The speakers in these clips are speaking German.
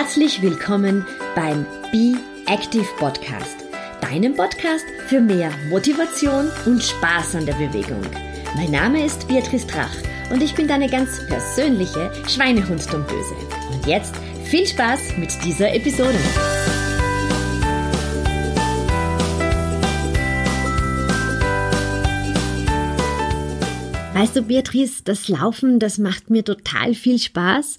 Herzlich willkommen beim Be Active Podcast, deinem Podcast für mehr Motivation und Spaß an der Bewegung. Mein Name ist Beatrice Drach und ich bin deine ganz persönliche Schweinehunddomböse. Und jetzt viel Spaß mit dieser Episode. Weißt du, Beatrice, das Laufen, das macht mir total viel Spaß,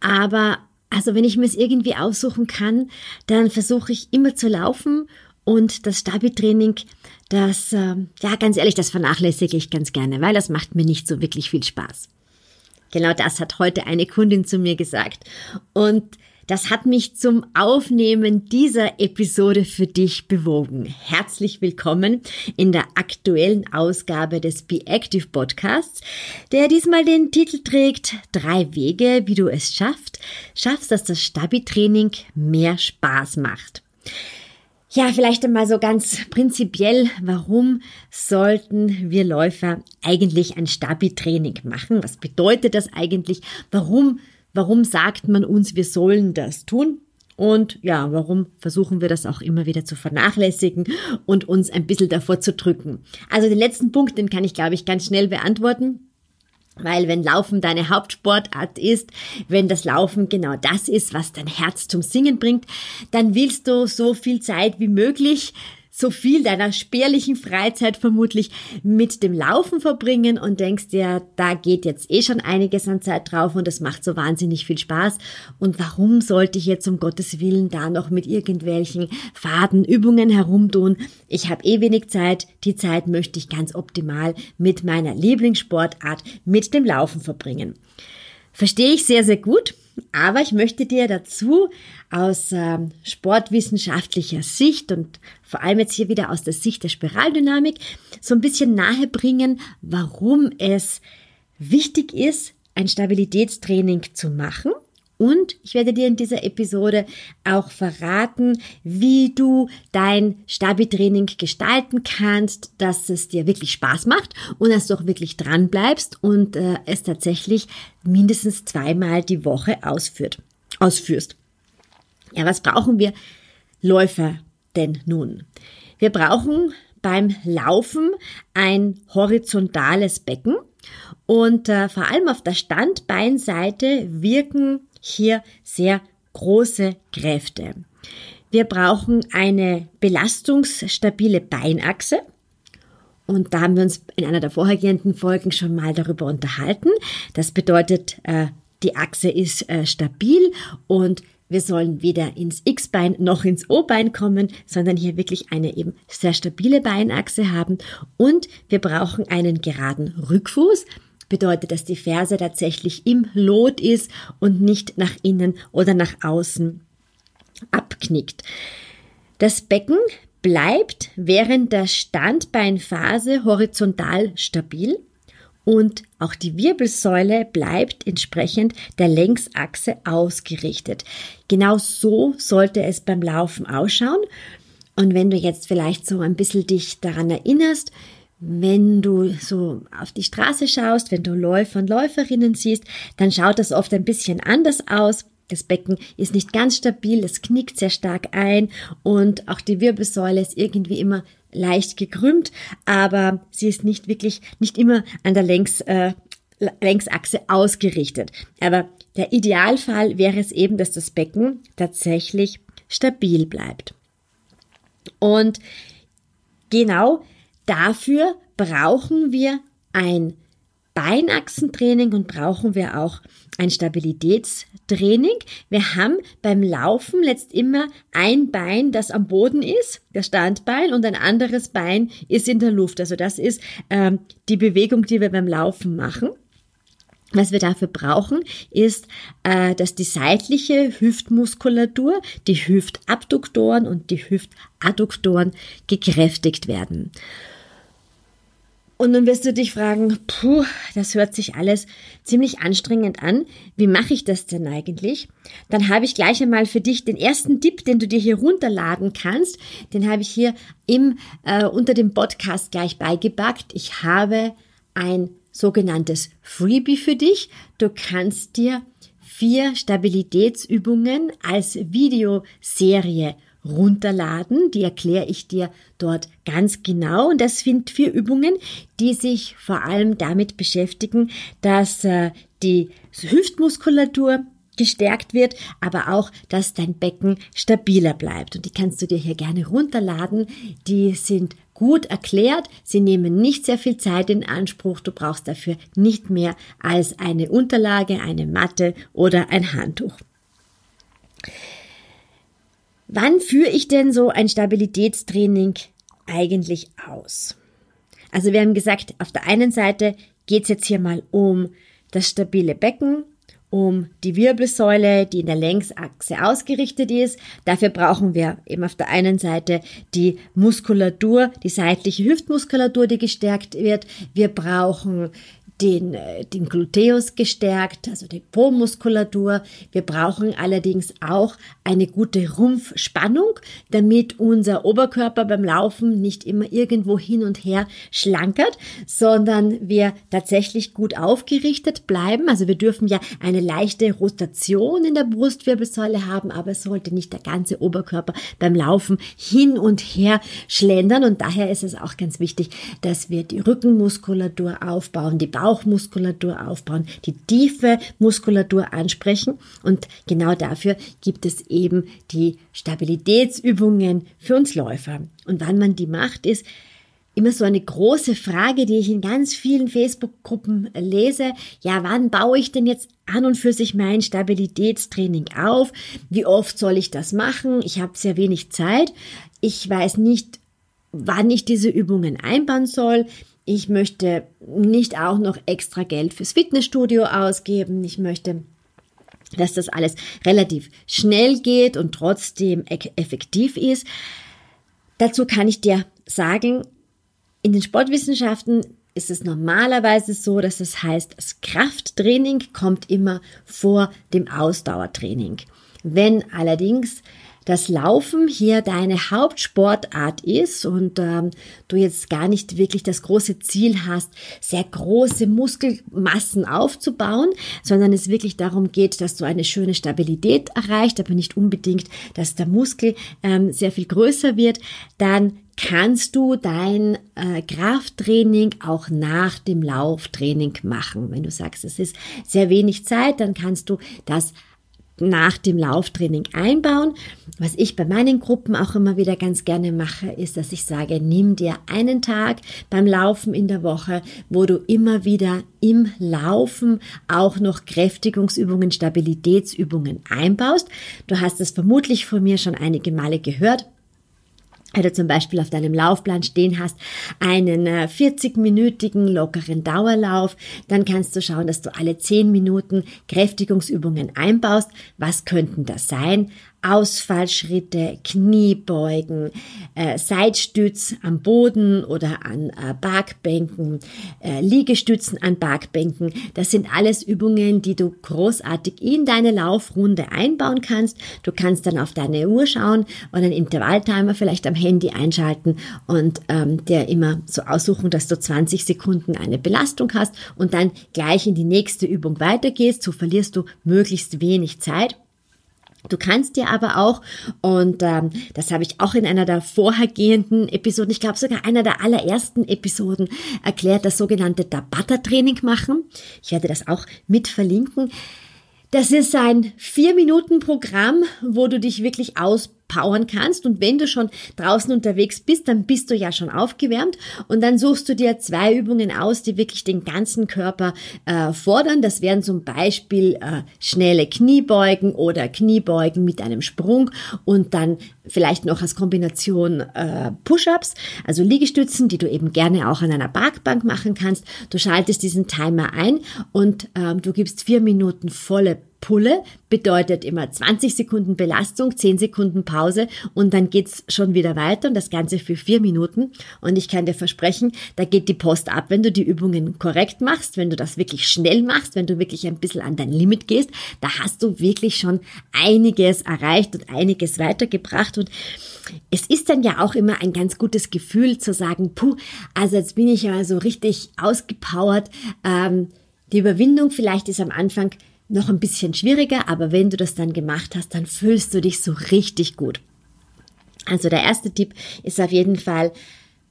aber also wenn ich mir es irgendwie aussuchen kann, dann versuche ich immer zu laufen und das Stabi-Training, das, äh, ja, ganz ehrlich, das vernachlässige ich ganz gerne, weil das macht mir nicht so wirklich viel Spaß. Genau das hat heute eine Kundin zu mir gesagt. Und das hat mich zum Aufnehmen dieser Episode für dich bewogen. Herzlich willkommen in der aktuellen Ausgabe des Be Active Podcasts, der diesmal den Titel trägt Drei Wege, wie du es schaffst, schaffst, dass das Stabi-Training mehr Spaß macht. Ja, vielleicht einmal so ganz prinzipiell, warum sollten wir Läufer eigentlich ein Stabi-Training machen? Was bedeutet das eigentlich? Warum Warum sagt man uns, wir sollen das tun? Und ja, warum versuchen wir das auch immer wieder zu vernachlässigen und uns ein bisschen davor zu drücken? Also den letzten Punkt, den kann ich, glaube ich, ganz schnell beantworten. Weil wenn Laufen deine Hauptsportart ist, wenn das Laufen genau das ist, was dein Herz zum Singen bringt, dann willst du so viel Zeit wie möglich so viel deiner spärlichen Freizeit vermutlich mit dem Laufen verbringen und denkst dir, da geht jetzt eh schon einiges an Zeit drauf und es macht so wahnsinnig viel Spaß. Und warum sollte ich jetzt um Gottes Willen da noch mit irgendwelchen Fadenübungen herumtun? Ich habe eh wenig Zeit. Die Zeit möchte ich ganz optimal mit meiner Lieblingssportart, mit dem Laufen verbringen. Verstehe ich sehr, sehr gut. Aber ich möchte dir dazu aus ähm, sportwissenschaftlicher Sicht und vor allem jetzt hier wieder aus der Sicht der Spiraldynamik so ein bisschen nahe bringen, warum es wichtig ist, ein Stabilitätstraining zu machen und ich werde dir in dieser Episode auch verraten, wie du dein Stabi-Training gestalten kannst, dass es dir wirklich Spaß macht und dass du auch wirklich dran bleibst und äh, es tatsächlich mindestens zweimal die Woche ausführt, ausführst. Ja, was brauchen wir Läufer denn nun? Wir brauchen beim Laufen ein horizontales Becken und äh, vor allem auf der Standbeinseite wirken hier sehr große Kräfte. Wir brauchen eine belastungsstabile Beinachse. Und da haben wir uns in einer der vorhergehenden Folgen schon mal darüber unterhalten. Das bedeutet, äh, die Achse ist äh, stabil und wir sollen weder ins X-Bein noch ins O-Bein kommen, sondern hier wirklich eine eben sehr stabile Beinachse haben. Und wir brauchen einen geraden Rückfuß bedeutet, dass die Ferse tatsächlich im Lot ist und nicht nach innen oder nach außen abknickt. Das Becken bleibt während der Standbeinphase horizontal stabil und auch die Wirbelsäule bleibt entsprechend der Längsachse ausgerichtet. Genau so sollte es beim Laufen ausschauen. Und wenn du jetzt vielleicht so ein bisschen dich daran erinnerst, wenn du so auf die Straße schaust, wenn du Läufer und Läuferinnen siehst, dann schaut das oft ein bisschen anders aus. Das Becken ist nicht ganz stabil, es knickt sehr stark ein und auch die Wirbelsäule ist irgendwie immer leicht gekrümmt, aber sie ist nicht wirklich, nicht immer an der Längs, äh, Längsachse ausgerichtet. Aber der Idealfall wäre es eben, dass das Becken tatsächlich stabil bleibt. Und genau Dafür brauchen wir ein Beinachsentraining und brauchen wir auch ein Stabilitätstraining. Wir haben beim Laufen letzt immer ein Bein, das am Boden ist, das Standbein, und ein anderes Bein ist in der Luft. Also das ist ähm, die Bewegung, die wir beim Laufen machen. Was wir dafür brauchen, ist, äh, dass die seitliche Hüftmuskulatur, die Hüftabduktoren und die Hüftadduktoren gekräftigt werden. Und nun wirst du dich fragen, puh, das hört sich alles ziemlich anstrengend an. Wie mache ich das denn eigentlich? Dann habe ich gleich einmal für dich den ersten Tipp, den du dir hier runterladen kannst. Den habe ich hier im, äh, unter dem Podcast gleich beigepackt. Ich habe ein sogenanntes Freebie für dich. Du kannst dir vier Stabilitätsübungen als Videoserie runterladen. Die erkläre ich dir dort ganz genau. Und das sind vier Übungen, die sich vor allem damit beschäftigen, dass äh, die Hüftmuskulatur gestärkt wird, aber auch, dass dein Becken stabiler bleibt. Und die kannst du dir hier gerne runterladen. Die sind gut erklärt. Sie nehmen nicht sehr viel Zeit in Anspruch. Du brauchst dafür nicht mehr als eine Unterlage, eine Matte oder ein Handtuch. Wann führe ich denn so ein Stabilitätstraining eigentlich aus? Also wir haben gesagt, auf der einen Seite geht es jetzt hier mal um das stabile Becken, um die Wirbelsäule, die in der Längsachse ausgerichtet ist. Dafür brauchen wir eben auf der einen Seite die Muskulatur, die seitliche Hüftmuskulatur, die gestärkt wird. Wir brauchen den, äh, den Gluteus gestärkt, also die Po-Muskulatur. Wir brauchen allerdings auch eine gute Rumpfspannung, damit unser Oberkörper beim Laufen nicht immer irgendwo hin und her schlankert, sondern wir tatsächlich gut aufgerichtet bleiben. Also wir dürfen ja eine leichte Rotation in der Brustwirbelsäule haben, aber es sollte nicht der ganze Oberkörper beim Laufen hin und her schlendern und daher ist es auch ganz wichtig, dass wir die Rückenmuskulatur aufbauen, die Bauch Bauchmuskulatur aufbauen, die tiefe Muskulatur ansprechen. Und genau dafür gibt es eben die Stabilitätsübungen für uns Läufer. Und wann man die macht, ist immer so eine große Frage, die ich in ganz vielen Facebook-Gruppen lese. Ja, wann baue ich denn jetzt an und für sich mein Stabilitätstraining auf? Wie oft soll ich das machen? Ich habe sehr wenig Zeit. Ich weiß nicht, wann ich diese Übungen einbauen soll ich möchte nicht auch noch extra Geld fürs Fitnessstudio ausgeben. Ich möchte dass das alles relativ schnell geht und trotzdem effektiv ist. Dazu kann ich dir sagen, in den Sportwissenschaften ist es normalerweise so, dass es heißt, das Krafttraining kommt immer vor dem Ausdauertraining. Wenn allerdings das Laufen hier deine Hauptsportart ist und ähm, du jetzt gar nicht wirklich das große Ziel hast, sehr große Muskelmassen aufzubauen, sondern es wirklich darum geht, dass du eine schöne Stabilität erreicht, aber nicht unbedingt, dass der Muskel ähm, sehr viel größer wird, dann kannst du dein äh, Krafttraining auch nach dem Lauftraining machen. Wenn du sagst, es ist sehr wenig Zeit, dann kannst du das nach dem Lauftraining einbauen. Was ich bei meinen Gruppen auch immer wieder ganz gerne mache, ist, dass ich sage, nimm dir einen Tag beim Laufen in der Woche, wo du immer wieder im Laufen auch noch Kräftigungsübungen, Stabilitätsübungen einbaust. Du hast es vermutlich von mir schon einige Male gehört wenn du zum Beispiel auf deinem Laufplan stehen hast, einen 40-minütigen äh, lockeren Dauerlauf, dann kannst du schauen, dass du alle 10 Minuten Kräftigungsübungen einbaust. Was könnten das sein? Ausfallschritte, Kniebeugen, äh, Seitstütz am Boden oder an äh, Parkbänken, äh, Liegestützen an Parkbänken. Das sind alles Übungen, die du großartig in deine Laufrunde einbauen kannst. Du kannst dann auf deine Uhr schauen und einen Intervalltimer vielleicht am Handy einschalten und ähm, der immer so aussuchen, dass du 20 Sekunden eine Belastung hast und dann gleich in die nächste Übung weitergehst. So verlierst du möglichst wenig Zeit. Du kannst dir aber auch, und ähm, das habe ich auch in einer der vorhergehenden Episoden, ich glaube sogar einer der allerersten Episoden erklärt, das sogenannte Tabata-Training machen. Ich werde das auch mit verlinken. Das ist ein Vier-Minuten-Programm, wo du dich wirklich aus powern kannst. Und wenn du schon draußen unterwegs bist, dann bist du ja schon aufgewärmt und dann suchst du dir zwei Übungen aus, die wirklich den ganzen Körper äh, fordern. Das wären zum Beispiel äh, schnelle Kniebeugen oder Kniebeugen mit einem Sprung und dann vielleicht noch als Kombination äh, Push-ups, also Liegestützen, die du eben gerne auch an einer Parkbank machen kannst. Du schaltest diesen Timer ein und ähm, du gibst vier Minuten volle Pulle bedeutet immer 20 Sekunden Belastung, 10 Sekunden Pause und dann geht's schon wieder weiter und das Ganze für vier Minuten. Und ich kann dir versprechen, da geht die Post ab, wenn du die Übungen korrekt machst, wenn du das wirklich schnell machst, wenn du wirklich ein bisschen an dein Limit gehst, da hast du wirklich schon einiges erreicht und einiges weitergebracht und es ist dann ja auch immer ein ganz gutes Gefühl zu sagen, puh, also jetzt bin ich ja so richtig ausgepowert. Ähm, die Überwindung vielleicht ist am Anfang noch ein bisschen schwieriger, aber wenn du das dann gemacht hast, dann fühlst du dich so richtig gut. Also der erste Tipp ist auf jeden Fall,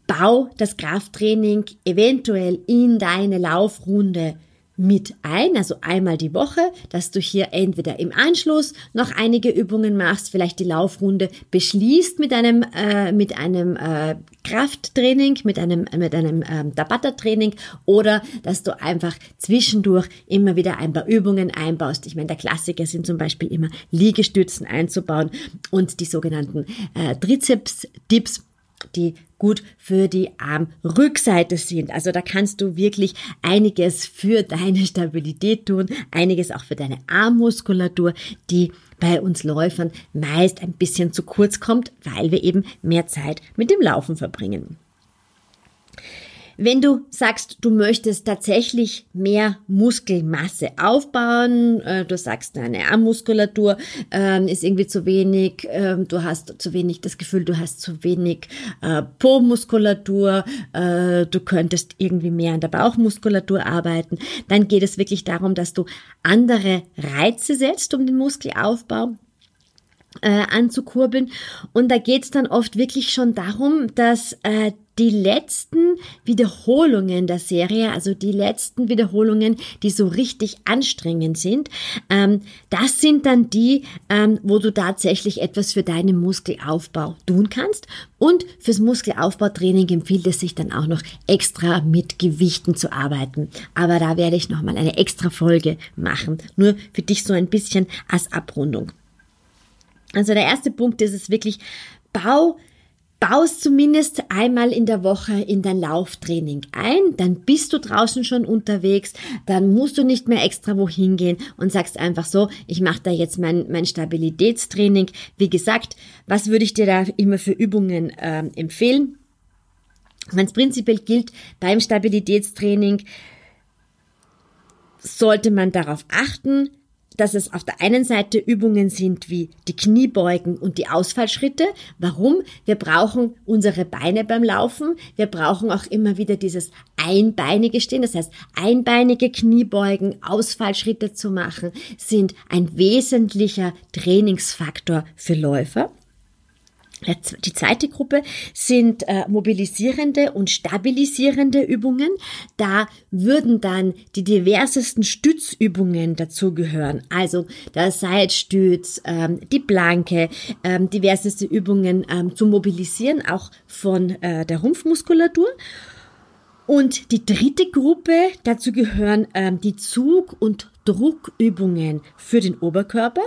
bau das Krafttraining eventuell in deine Laufrunde mit ein, also einmal die Woche, dass du hier entweder im Anschluss noch einige Übungen machst, vielleicht die Laufrunde beschließt mit einem äh, mit einem äh, Krafttraining, mit einem mit einem ähm, Tabata-Training oder dass du einfach zwischendurch immer wieder ein paar Übungen einbaust. Ich meine, der Klassiker sind zum Beispiel immer Liegestützen einzubauen und die sogenannten äh, Trizeps-Dips die gut für die Armrückseite sind. Also da kannst du wirklich einiges für deine Stabilität tun, einiges auch für deine Armmuskulatur, die bei uns Läufern meist ein bisschen zu kurz kommt, weil wir eben mehr Zeit mit dem Laufen verbringen. Wenn du sagst, du möchtest tatsächlich mehr Muskelmasse aufbauen, äh, du sagst, deine Armmuskulatur äh, ist irgendwie zu wenig, äh, du hast zu wenig das Gefühl, du hast zu wenig äh, Po-Muskulatur, äh, du könntest irgendwie mehr an der Bauchmuskulatur arbeiten, dann geht es wirklich darum, dass du andere Reize setzt, um den Muskelaufbau anzukurbeln. Und da geht es dann oft wirklich schon darum, dass die letzten Wiederholungen der Serie, also die letzten Wiederholungen, die so richtig anstrengend sind, ähm, das sind dann die, ähm, wo du tatsächlich etwas für deinen Muskelaufbau tun kannst. Und fürs Muskelaufbautraining empfiehlt es sich dann auch noch extra mit Gewichten zu arbeiten. Aber da werde ich nochmal eine extra Folge machen. Nur für dich so ein bisschen als Abrundung. Also der erste Punkt ist es wirklich, bau baust zumindest einmal in der Woche in dein Lauftraining ein, dann bist du draußen schon unterwegs, dann musst du nicht mehr extra wohin gehen und sagst einfach so, ich mache da jetzt mein, mein Stabilitätstraining. Wie gesagt, was würde ich dir da immer für Übungen äh, empfehlen? Ganz prinzipiell gilt beim Stabilitätstraining, sollte man darauf achten, dass es auf der einen Seite Übungen sind wie die Kniebeugen und die Ausfallschritte. Warum? Wir brauchen unsere Beine beim Laufen. Wir brauchen auch immer wieder dieses einbeinige Stehen. Das heißt, einbeinige Kniebeugen, Ausfallschritte zu machen, sind ein wesentlicher Trainingsfaktor für Läufer. Die zweite Gruppe sind äh, mobilisierende und stabilisierende Übungen. Da würden dann die diversesten Stützübungen dazugehören. Also der Seitstütz, ähm, die Planke, ähm, diverseste Übungen ähm, zum Mobilisieren, auch von äh, der Rumpfmuskulatur. Und die dritte Gruppe, dazu gehören ähm, die Zug- und Druckübungen für den Oberkörper.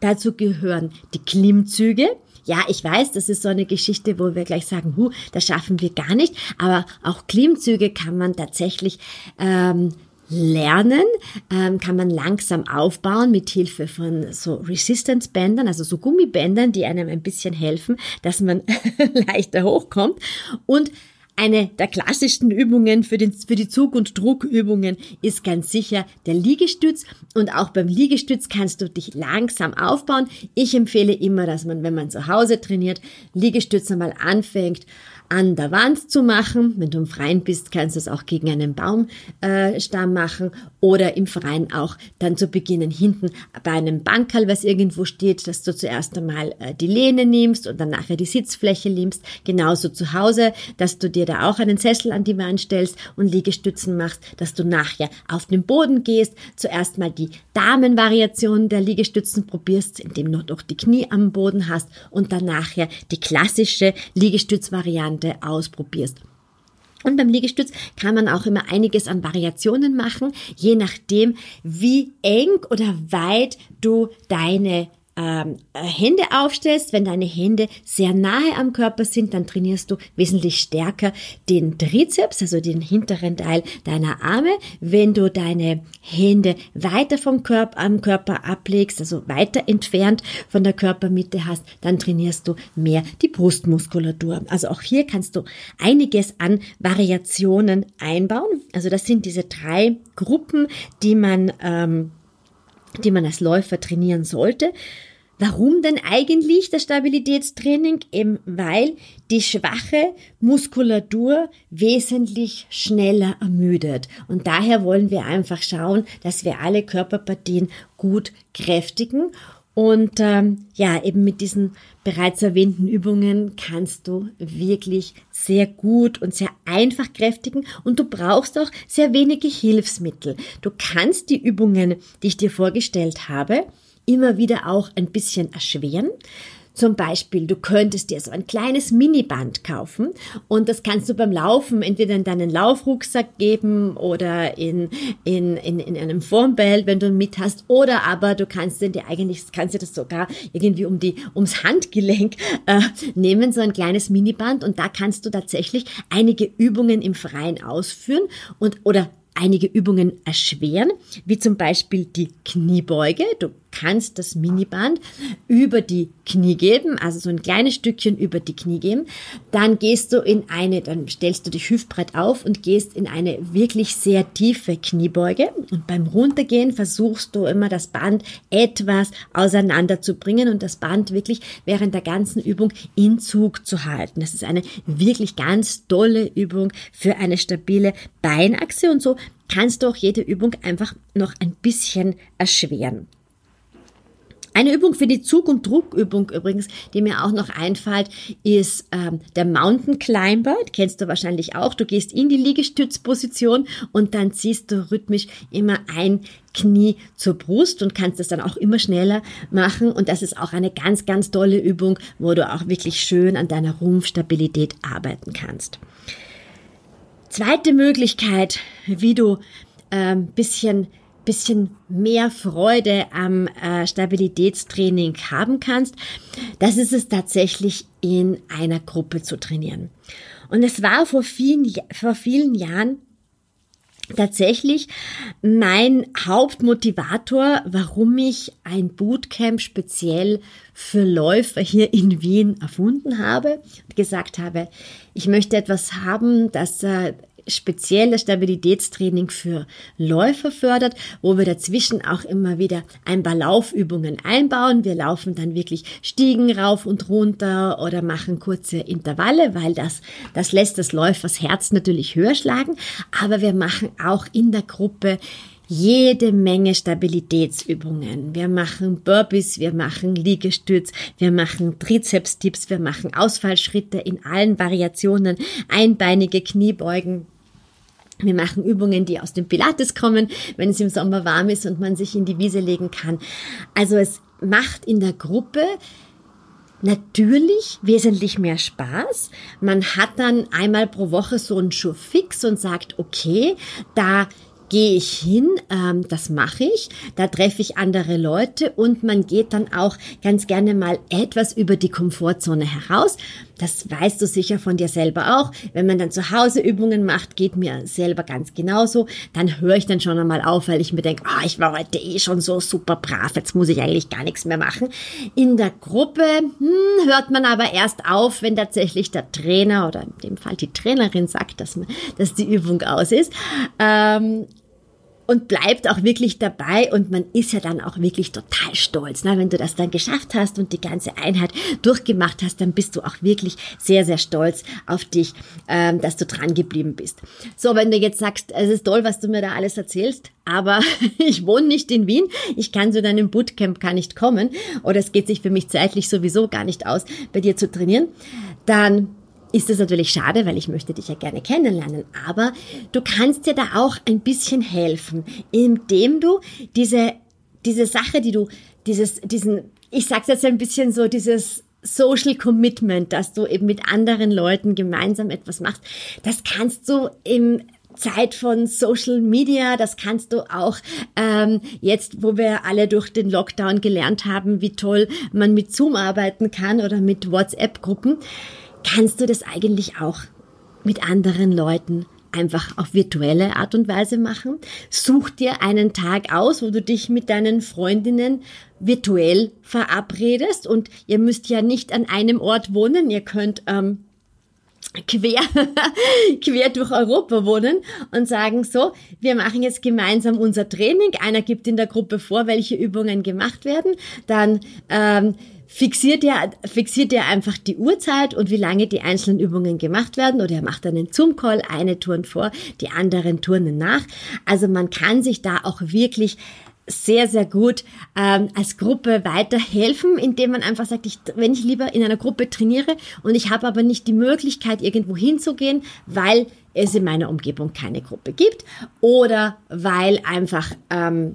Dazu gehören die Klimmzüge, ja, ich weiß, das ist so eine Geschichte, wo wir gleich sagen, hu, das schaffen wir gar nicht. Aber auch Klimmzüge kann man tatsächlich ähm, lernen, ähm, kann man langsam aufbauen mit Hilfe von so Resistance Bändern, also so Gummibändern, die einem ein bisschen helfen, dass man leichter hochkommt und eine der klassischsten Übungen für, den, für die Zug- und Druckübungen ist ganz sicher der Liegestütz. Und auch beim Liegestütz kannst du dich langsam aufbauen. Ich empfehle immer, dass man, wenn man zu Hause trainiert, Liegestütz einmal anfängt an der Wand zu machen. Wenn du im Freien bist, kannst du es auch gegen einen Baumstamm äh, machen oder im Freien auch dann zu beginnen hinten bei einem Bankerl, was irgendwo steht, dass du zuerst einmal äh, die Lehne nimmst und dann nachher die Sitzfläche nimmst. Genauso zu Hause, dass du dir da auch einen Sessel an die Wand stellst und Liegestützen machst, dass du nachher auf den Boden gehst, zuerst mal die Damenvariation der Liegestützen probierst, indem du noch die Knie am Boden hast und dann nachher die klassische Liegestützvariante Variante ausprobierst. Und beim Liegestütz kann man auch immer einiges an Variationen machen, je nachdem, wie eng oder weit du deine ähm, Hände aufstellst, wenn deine Hände sehr nahe am Körper sind, dann trainierst du wesentlich stärker den Trizeps, also den hinteren Teil deiner Arme. Wenn du deine Hände weiter vom Körper am Körper ablegst, also weiter entfernt von der Körpermitte hast, dann trainierst du mehr die Brustmuskulatur. Also auch hier kannst du einiges an Variationen einbauen. Also das sind diese drei Gruppen, die man ähm, die man als Läufer trainieren sollte. Warum denn eigentlich das Stabilitätstraining? Eben weil die schwache Muskulatur wesentlich schneller ermüdet. Und daher wollen wir einfach schauen, dass wir alle Körperpartien gut kräftigen. Und ähm, ja, eben mit diesen bereits erwähnten Übungen kannst du wirklich sehr gut und sehr einfach kräftigen und du brauchst auch sehr wenige Hilfsmittel. Du kannst die Übungen, die ich dir vorgestellt habe, immer wieder auch ein bisschen erschweren. Zum Beispiel, du könntest dir so ein kleines Miniband kaufen und das kannst du beim Laufen entweder in deinen Laufrucksack geben oder in, in, in, in einem Formbell, wenn du mit hast, oder aber du kannst dir eigentlich, kannst dir das sogar irgendwie um die, ums Handgelenk äh, nehmen, so ein kleines Miniband und da kannst du tatsächlich einige Übungen im Freien ausführen und oder einige Übungen erschweren, wie zum Beispiel die Kniebeuge. Du kannst das Miniband über die Knie geben, also so ein kleines Stückchen über die Knie geben. Dann gehst du in eine, dann stellst du dich hüftbreit auf und gehst in eine wirklich sehr tiefe Kniebeuge. Und beim Runtergehen versuchst du immer das Band etwas auseinander zu bringen und das Band wirklich während der ganzen Übung in Zug zu halten. Das ist eine wirklich ganz tolle Übung für eine stabile Beinachse und so kannst du auch jede Übung einfach noch ein bisschen erschweren. Eine Übung für die Zug- und Druckübung übrigens, die mir auch noch einfällt, ist ähm, der Mountain Climber. Kennst du wahrscheinlich auch. Du gehst in die Liegestützposition und dann ziehst du rhythmisch immer ein Knie zur Brust und kannst das dann auch immer schneller machen. Und das ist auch eine ganz, ganz tolle Übung, wo du auch wirklich schön an deiner Rumpfstabilität arbeiten kannst. Zweite Möglichkeit, wie du ein ähm, bisschen bisschen mehr Freude am äh, Stabilitätstraining haben kannst, das ist es tatsächlich in einer Gruppe zu trainieren. Und es war vor vielen, vor vielen Jahren tatsächlich mein Hauptmotivator, warum ich ein Bootcamp speziell für Läufer hier in Wien erfunden habe und gesagt habe, ich möchte etwas haben, das speziell das Stabilitätstraining für Läufer fördert, wo wir dazwischen auch immer wieder ein paar Laufübungen einbauen. Wir laufen dann wirklich Stiegen rauf und runter oder machen kurze Intervalle, weil das, das lässt das Läufers Herz natürlich höher schlagen. Aber wir machen auch in der Gruppe jede Menge Stabilitätsübungen. Wir machen Burpees, wir machen Liegestütz, wir machen Trizeps-Tips, wir machen Ausfallschritte in allen Variationen, einbeinige Kniebeugen, wir machen Übungen, die aus dem Pilates kommen, wenn es im Sommer warm ist und man sich in die Wiese legen kann. Also es macht in der Gruppe natürlich wesentlich mehr Spaß. Man hat dann einmal pro Woche so einen Schuh fix und sagt, okay, da gehe ich hin, ähm, das mache ich, da treffe ich andere Leute und man geht dann auch ganz gerne mal etwas über die Komfortzone heraus. Das weißt du sicher von dir selber auch. Wenn man dann zu Hause Übungen macht, geht mir selber ganz genauso. Dann höre ich dann schon einmal auf, weil ich mir denke, ah, ich war heute eh schon so super brav, jetzt muss ich eigentlich gar nichts mehr machen. In der Gruppe hm, hört man aber erst auf, wenn tatsächlich der Trainer oder in dem Fall die Trainerin sagt, dass, man, dass die Übung aus ist. Ähm, und bleibt auch wirklich dabei und man ist ja dann auch wirklich total stolz. Ne? Wenn du das dann geschafft hast und die ganze Einheit durchgemacht hast, dann bist du auch wirklich sehr, sehr stolz auf dich, ähm, dass du dran geblieben bist. So, wenn du jetzt sagst, es ist toll, was du mir da alles erzählst, aber ich wohne nicht in Wien, ich kann zu deinem Bootcamp gar nicht kommen oder es geht sich für mich zeitlich sowieso gar nicht aus, bei dir zu trainieren, dann ist es natürlich schade, weil ich möchte dich ja gerne kennenlernen. Aber du kannst dir da auch ein bisschen helfen, indem du diese, diese Sache, die du, dieses, diesen, ich sag's jetzt ein bisschen so, dieses Social Commitment, dass du eben mit anderen Leuten gemeinsam etwas machst, das kannst du im Zeit von Social Media, das kannst du auch ähm, jetzt, wo wir alle durch den Lockdown gelernt haben, wie toll man mit Zoom arbeiten kann oder mit WhatsApp-Gruppen kannst du das eigentlich auch mit anderen Leuten einfach auf virtuelle Art und Weise machen. Such dir einen Tag aus, wo du dich mit deinen Freundinnen virtuell verabredest und ihr müsst ja nicht an einem Ort wohnen. Ihr könnt ähm, quer, quer durch Europa wohnen und sagen so, wir machen jetzt gemeinsam unser Training. Einer gibt in der Gruppe vor, welche Übungen gemacht werden. Dann ähm, fixiert er, fixiert er einfach die Uhrzeit und wie lange die einzelnen Übungen gemacht werden oder er macht einen Zoom-Call, eine Touren vor, die anderen turnen nach. Also man kann sich da auch wirklich sehr, sehr gut ähm, als Gruppe weiterhelfen, indem man einfach sagt, ich, wenn ich lieber in einer Gruppe trainiere und ich habe aber nicht die Möglichkeit, irgendwo hinzugehen, weil es in meiner Umgebung keine Gruppe gibt oder weil einfach ähm,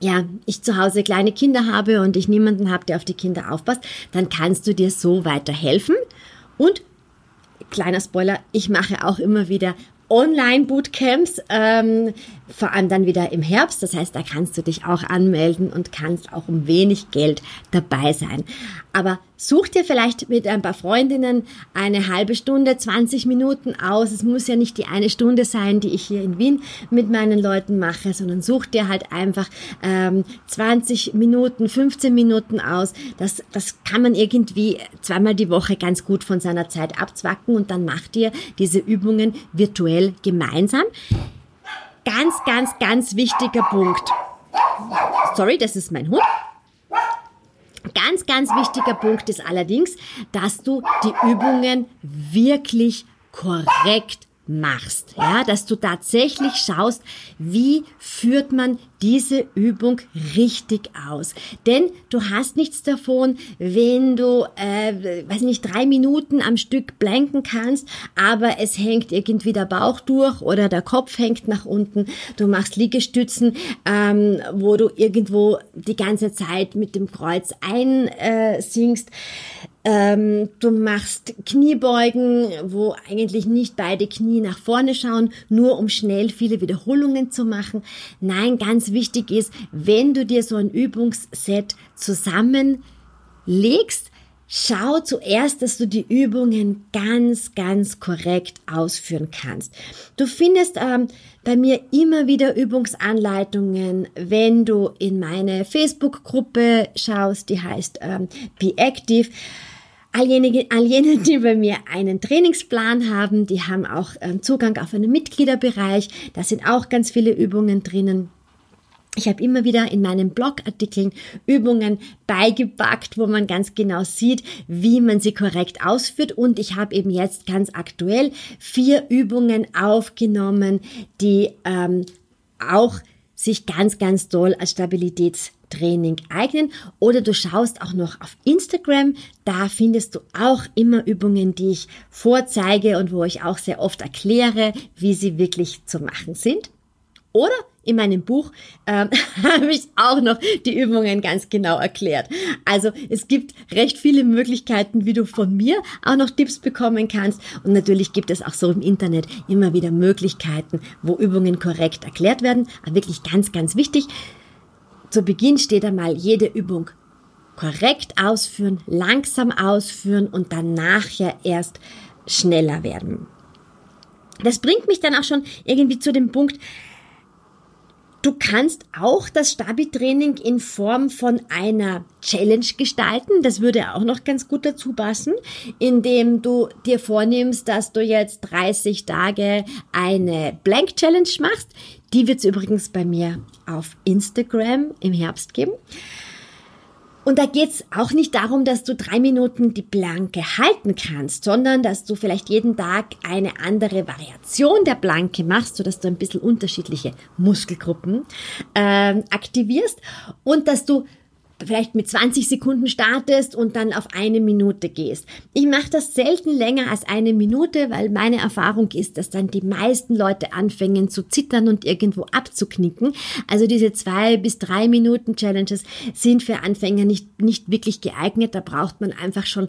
ja, ich zu Hause kleine Kinder habe und ich niemanden habe, der auf die Kinder aufpasst, dann kannst du dir so weiterhelfen. Und kleiner Spoiler, ich mache auch immer wieder Online-Bootcamps, ähm, vor allem dann wieder im Herbst. Das heißt, da kannst du dich auch anmelden und kannst auch um wenig Geld dabei sein. Aber such dir vielleicht mit ein paar Freundinnen eine halbe Stunde, 20 Minuten aus. Es muss ja nicht die eine Stunde sein, die ich hier in Wien mit meinen Leuten mache, sondern such dir halt einfach ähm, 20 Minuten, 15 Minuten aus. Das, das kann man irgendwie zweimal die Woche ganz gut von seiner Zeit abzwacken und dann macht ihr diese Übungen virtuell gemeinsam. Ganz, ganz, ganz wichtiger Punkt. Sorry, das ist mein Hund. Ganz, ganz wichtiger Punkt ist allerdings, dass du die Übungen wirklich korrekt machst, ja, dass du tatsächlich schaust, wie führt man diese Übung richtig aus. Denn du hast nichts davon, wenn du, äh, weiß nicht, drei Minuten am Stück blanken kannst, aber es hängt irgendwie der Bauch durch oder der Kopf hängt nach unten. Du machst Liegestützen, ähm, wo du irgendwo die ganze Zeit mit dem Kreuz einsinkst. Ähm, du machst Kniebeugen, wo eigentlich nicht beide Knie nach vorne schauen, nur um schnell viele Wiederholungen zu machen. Nein, ganz wichtig ist, wenn du dir so ein Übungsset zusammenlegst, Schau zuerst, dass du die Übungen ganz, ganz korrekt ausführen kannst. Du findest ähm, bei mir immer wieder Übungsanleitungen, wenn du in meine Facebook-Gruppe schaust, die heißt ähm, Be Active. All jene, all jene, die bei mir einen Trainingsplan haben, die haben auch ähm, Zugang auf einen Mitgliederbereich. Da sind auch ganz viele Übungen drinnen. Ich habe immer wieder in meinen Blogartikeln Übungen beigepackt, wo man ganz genau sieht, wie man sie korrekt ausführt. Und ich habe eben jetzt ganz aktuell vier Übungen aufgenommen, die ähm, auch sich ganz, ganz toll als Stabilitäts Training eignen oder du schaust auch noch auf Instagram. Da findest du auch immer Übungen, die ich vorzeige und wo ich auch sehr oft erkläre, wie sie wirklich zu machen sind. Oder in meinem Buch ähm, habe ich auch noch die Übungen ganz genau erklärt. Also es gibt recht viele Möglichkeiten, wie du von mir auch noch Tipps bekommen kannst. Und natürlich gibt es auch so im Internet immer wieder Möglichkeiten, wo Übungen korrekt erklärt werden. Aber wirklich ganz, ganz wichtig, zu Beginn steht einmal jede Übung korrekt ausführen, langsam ausführen und dann nachher erst schneller werden. Das bringt mich dann auch schon irgendwie zu dem Punkt, Du kannst auch das Stabi-Training in Form von einer Challenge gestalten. Das würde auch noch ganz gut dazu passen, indem du dir vornimmst, dass du jetzt 30 Tage eine Blank Challenge machst. Die wird es übrigens bei mir auf Instagram im Herbst geben. Und da geht's auch nicht darum, dass du drei Minuten die Planke halten kannst, sondern dass du vielleicht jeden Tag eine andere Variation der Planke machst, sodass du ein bisschen unterschiedliche Muskelgruppen äh, aktivierst und dass du vielleicht mit 20 Sekunden startest und dann auf eine Minute gehst. Ich mache das selten länger als eine Minute, weil meine Erfahrung ist, dass dann die meisten Leute anfangen zu zittern und irgendwo abzuknicken. Also diese zwei bis drei Minuten Challenges sind für Anfänger nicht, nicht wirklich geeignet. Da braucht man einfach schon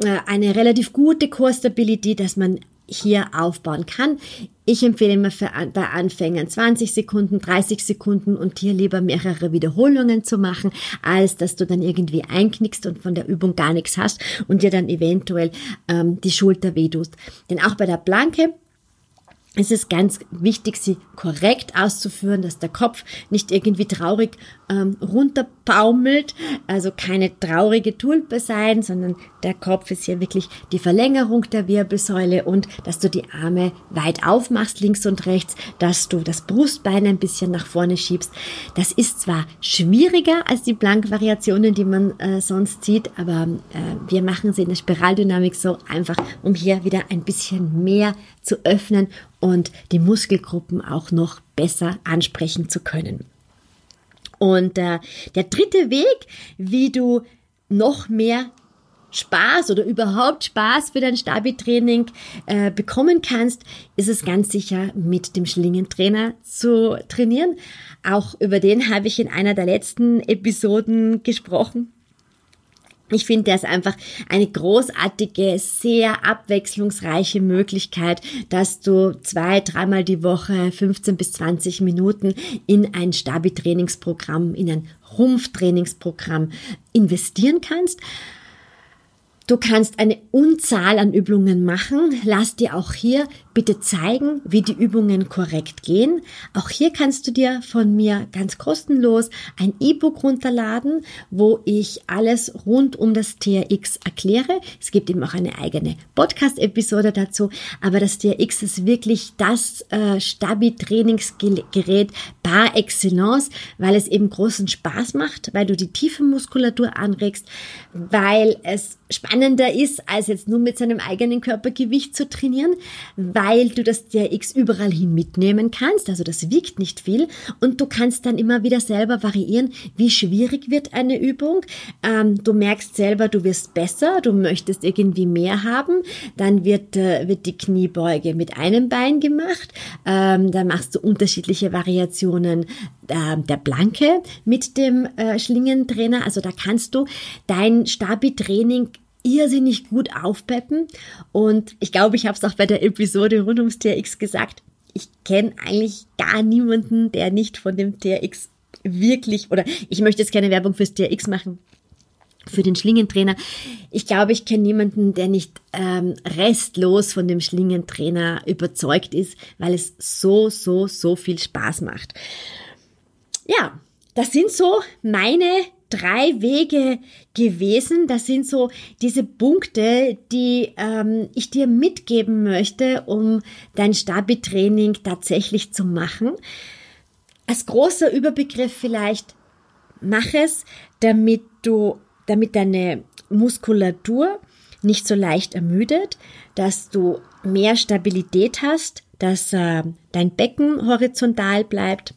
äh, eine relativ gute Core-Stability, dass man hier aufbauen kann. Ich empfehle immer für, bei Anfängern 20 Sekunden, 30 Sekunden und hier lieber mehrere Wiederholungen zu machen, als dass du dann irgendwie einknickst und von der Übung gar nichts hast und dir dann eventuell ähm, die Schulter wehtust. Denn auch bei der Planke es ist ganz wichtig, sie korrekt auszuführen, dass der Kopf nicht irgendwie traurig ähm, runterbaumelt, also keine traurige Tulpe sein, sondern der Kopf ist hier wirklich die Verlängerung der Wirbelsäule und dass du die Arme weit aufmachst, links und rechts, dass du das Brustbein ein bisschen nach vorne schiebst. Das ist zwar schwieriger als die Blankvariationen, die man äh, sonst sieht, aber äh, wir machen sie in der Spiraldynamik so einfach, um hier wieder ein bisschen mehr zu öffnen und die Muskelgruppen auch noch besser ansprechen zu können. Und äh, der dritte Weg, wie du noch mehr Spaß oder überhaupt Spaß für dein Stabi-Training äh, bekommen kannst, ist es ganz sicher mit dem Schlingentrainer zu trainieren. Auch über den habe ich in einer der letzten Episoden gesprochen. Ich finde, ist einfach eine großartige, sehr abwechslungsreiche Möglichkeit, dass du zwei, dreimal die Woche 15 bis 20 Minuten in ein Stabi-Trainingsprogramm, in ein Rumpftrainingsprogramm investieren kannst. Du kannst eine Unzahl an Übungen machen. Lass dir auch hier bitte zeigen, wie die Übungen korrekt gehen. Auch hier kannst du dir von mir ganz kostenlos ein E-Book runterladen, wo ich alles rund um das TRX erkläre. Es gibt eben auch eine eigene Podcast-Episode dazu. Aber das TRX ist wirklich das äh, Stabi-Trainingsgerät par excellence, weil es eben großen Spaß macht, weil du die tiefe Muskulatur anregst, weil es spannender ist, als jetzt nur mit seinem eigenen Körpergewicht zu trainieren, weil du das DRX überall hin mitnehmen kannst. Also das wiegt nicht viel und du kannst dann immer wieder selber variieren, wie schwierig wird eine Übung. Ähm, du merkst selber, du wirst besser, du möchtest irgendwie mehr haben. Dann wird, äh, wird die Kniebeuge mit einem Bein gemacht. Ähm, dann machst du unterschiedliche Variationen äh, der Blanke mit dem äh, Schlingentrainer. Also da kannst du dein Stabi-Training irrsinnig gut aufpeppen. Und ich glaube, ich habe es auch bei der Episode rund ums TRX gesagt. Ich kenne eigentlich gar niemanden, der nicht von dem TRX wirklich, oder ich möchte jetzt keine Werbung fürs TRX machen, für den Schlingentrainer. Ich glaube, ich kenne niemanden, der nicht ähm, restlos von dem Schlingentrainer überzeugt ist, weil es so, so, so viel Spaß macht. Ja, das sind so meine drei Wege gewesen. Das sind so diese Punkte, die ähm, ich dir mitgeben möchte, um dein Stabi-Training tatsächlich zu machen. Als großer Überbegriff vielleicht, mach es, damit du, damit deine Muskulatur nicht so leicht ermüdet, dass du mehr Stabilität hast, dass äh, dein Becken horizontal bleibt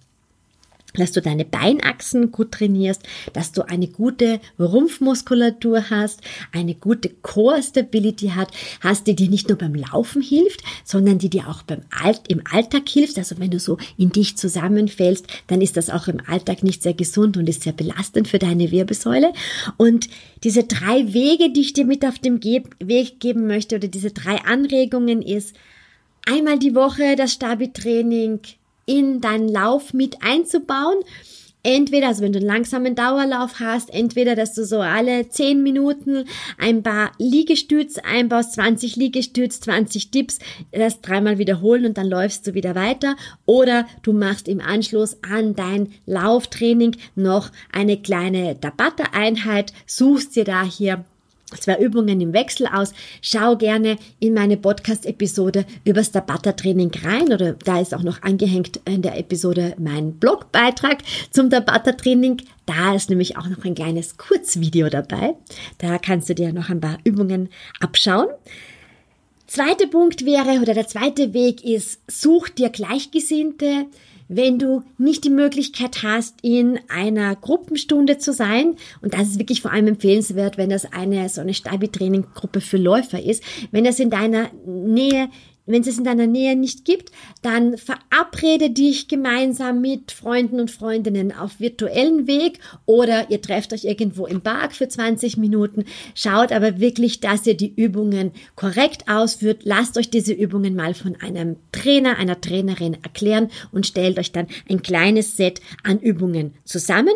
dass du deine Beinachsen gut trainierst, dass du eine gute Rumpfmuskulatur hast, eine gute Core Stability hat, hast, die dir nicht nur beim Laufen hilft, sondern die dir auch beim Alt, im Alltag hilft. Also wenn du so in dich zusammenfällst, dann ist das auch im Alltag nicht sehr gesund und ist sehr belastend für deine Wirbelsäule. Und diese drei Wege, die ich dir mit auf dem Weg geben möchte oder diese drei Anregungen ist, einmal die Woche das Stabi-Training, in deinen Lauf mit einzubauen. Entweder, also wenn du einen langsamen Dauerlauf hast, entweder, dass du so alle 10 Minuten ein paar Liegestütz einbaust, 20 Liegestütz, 20 Dips, das dreimal wiederholen und dann läufst du wieder weiter. Oder du machst im Anschluss an dein Lauftraining noch eine kleine Tabata-Einheit, suchst dir da hier zwei Übungen im Wechsel aus. Schau gerne in meine Podcast-Episode über das Tabata-Training rein oder da ist auch noch angehängt in der Episode mein Blogbeitrag zum Tabata-Training. Da ist nämlich auch noch ein kleines Kurzvideo dabei. Da kannst du dir noch ein paar Übungen abschauen. Zweiter Punkt wäre oder der zweite Weg ist, such dir Gleichgesinnte, wenn du nicht die Möglichkeit hast, in einer Gruppenstunde zu sein, und das ist wirklich vor allem empfehlenswert, wenn das eine so eine Stabi-Training-Gruppe für Läufer ist, wenn das in deiner Nähe wenn es es in deiner Nähe nicht gibt, dann verabrede dich gemeinsam mit Freunden und Freundinnen auf virtuellen Weg oder ihr trefft euch irgendwo im Park für 20 Minuten. Schaut aber wirklich, dass ihr die Übungen korrekt ausführt. Lasst euch diese Übungen mal von einem Trainer, einer Trainerin erklären und stellt euch dann ein kleines Set an Übungen zusammen.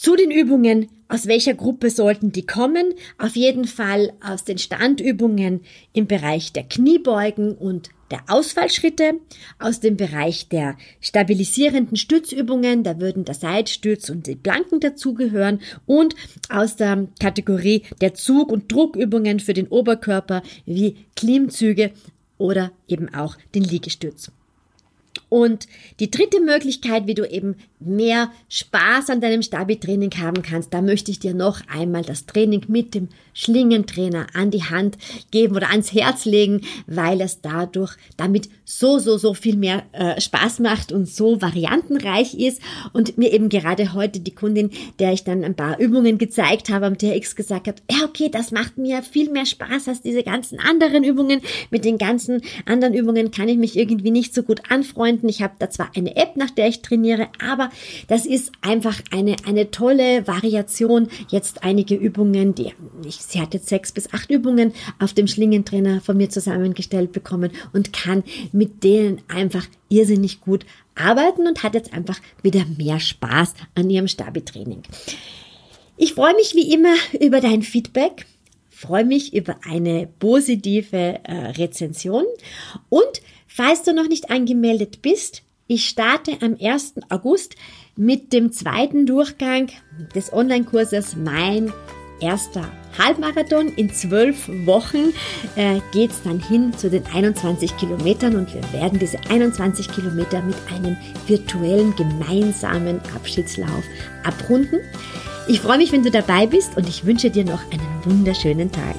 Zu den Übungen, aus welcher Gruppe sollten die kommen? Auf jeden Fall aus den Standübungen im Bereich der Kniebeugen und der Ausfallschritte, aus dem Bereich der stabilisierenden Stützübungen, da würden der Seitstütz und die Planken dazugehören und aus der Kategorie der Zug- und Druckübungen für den Oberkörper wie Klimmzüge oder eben auch den Liegestütz. Und die dritte Möglichkeit, wie du eben mehr Spaß an deinem Stabi-Training haben kannst, da möchte ich dir noch einmal das Training mit dem Schlingentrainer an die Hand geben oder ans Herz legen, weil es dadurch damit so, so, so viel mehr äh, Spaß macht und so variantenreich ist. Und mir eben gerade heute die Kundin, der ich dann ein paar Übungen gezeigt habe, am TX gesagt hat, ja, okay, das macht mir viel mehr Spaß als diese ganzen anderen Übungen. Mit den ganzen anderen Übungen kann ich mich irgendwie nicht so gut anfreunden finden. Ich habe da zwar eine App, nach der ich trainiere, aber das ist einfach eine, eine tolle Variation. Jetzt einige Übungen, die ich, sie hat jetzt sechs bis acht Übungen auf dem Schlingentrainer von mir zusammengestellt bekommen und kann mit denen einfach irrsinnig gut arbeiten und hat jetzt einfach wieder mehr Spaß an ihrem Stabi-Training. Ich freue mich wie immer über dein Feedback freue mich über eine positive äh, Rezension und Falls du noch nicht angemeldet bist, ich starte am 1. August mit dem zweiten Durchgang des Online-Kurses Mein erster Halbmarathon. In zwölf Wochen äh, geht es dann hin zu den 21 Kilometern und wir werden diese 21 Kilometer mit einem virtuellen gemeinsamen Abschiedslauf abrunden. Ich freue mich, wenn du dabei bist und ich wünsche dir noch einen wunderschönen Tag.